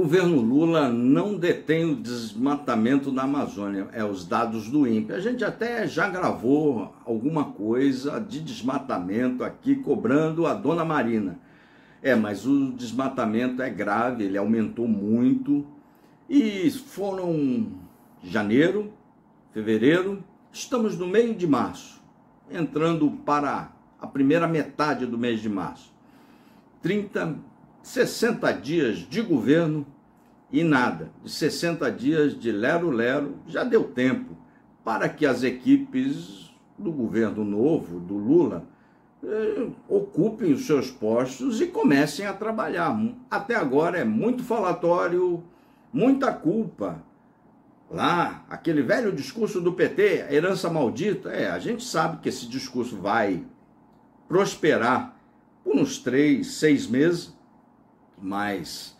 governo Lula não detém o desmatamento na Amazônia, é os dados do INPE. A gente até já gravou alguma coisa de desmatamento aqui, cobrando a dona Marina. É, mas o desmatamento é grave, ele aumentou muito. E foram janeiro, fevereiro, estamos no meio de março, entrando para a primeira metade do mês de março. 30, 60 dias de governo e nada. De 60 dias de lero-lero já deu tempo para que as equipes do governo novo, do Lula, eh, ocupem os seus postos e comecem a trabalhar. Até agora é muito falatório, muita culpa. Lá, aquele velho discurso do PT, herança maldita, é, a gente sabe que esse discurso vai prosperar por uns três, seis meses, mas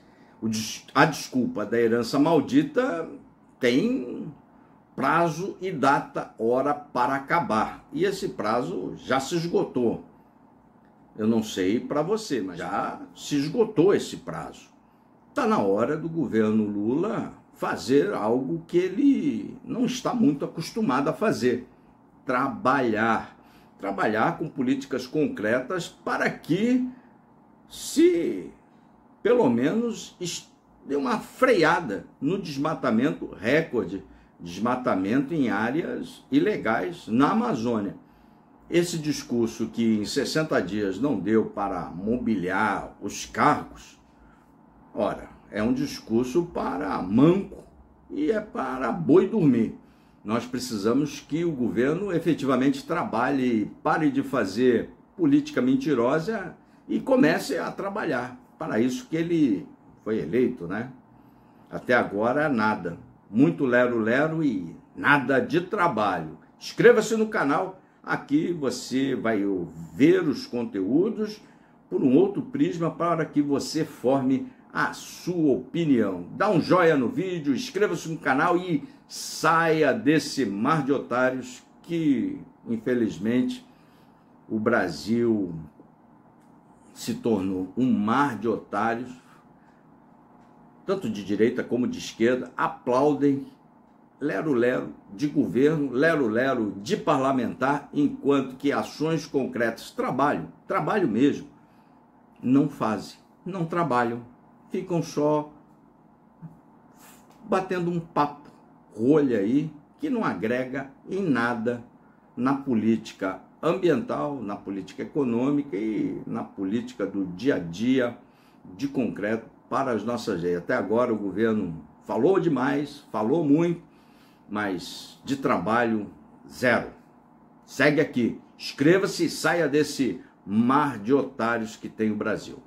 a desculpa da herança maldita tem prazo e data, hora para acabar. E esse prazo já se esgotou. Eu não sei para você, mas já se esgotou esse prazo. Está na hora do governo Lula fazer algo que ele não está muito acostumado a fazer: trabalhar trabalhar com políticas concretas para que se pelo menos dê uma freada no desmatamento recorde, desmatamento em áreas ilegais na Amazônia. Esse discurso que em 60 dias não deu para mobiliar os cargos, ora, é um discurso para manco e é para boi dormir. Nós precisamos que o governo efetivamente trabalhe, pare de fazer política mentirosa e comece a trabalhar. Para isso que ele foi eleito, né? Até agora, nada. Muito lero-lero e nada de trabalho. Inscreva-se no canal. Aqui você vai ver os conteúdos por um outro prisma para que você forme a sua opinião. Dá um joinha no vídeo, inscreva-se no canal e saia desse mar de otários que, infelizmente, o Brasil se tornou um mar de otários, tanto de direita como de esquerda, aplaudem lero-lero de governo, lero-lero de parlamentar, enquanto que ações concretas, trabalho, trabalho mesmo, não fazem, não trabalham, ficam só batendo um papo rolha aí que não agrega em nada na política ambiental, na política econômica e na política do dia a dia de concreto para as nossas leis. Até agora o governo falou demais, falou muito, mas de trabalho zero. Segue aqui, inscreva-se e saia desse mar de otários que tem o Brasil.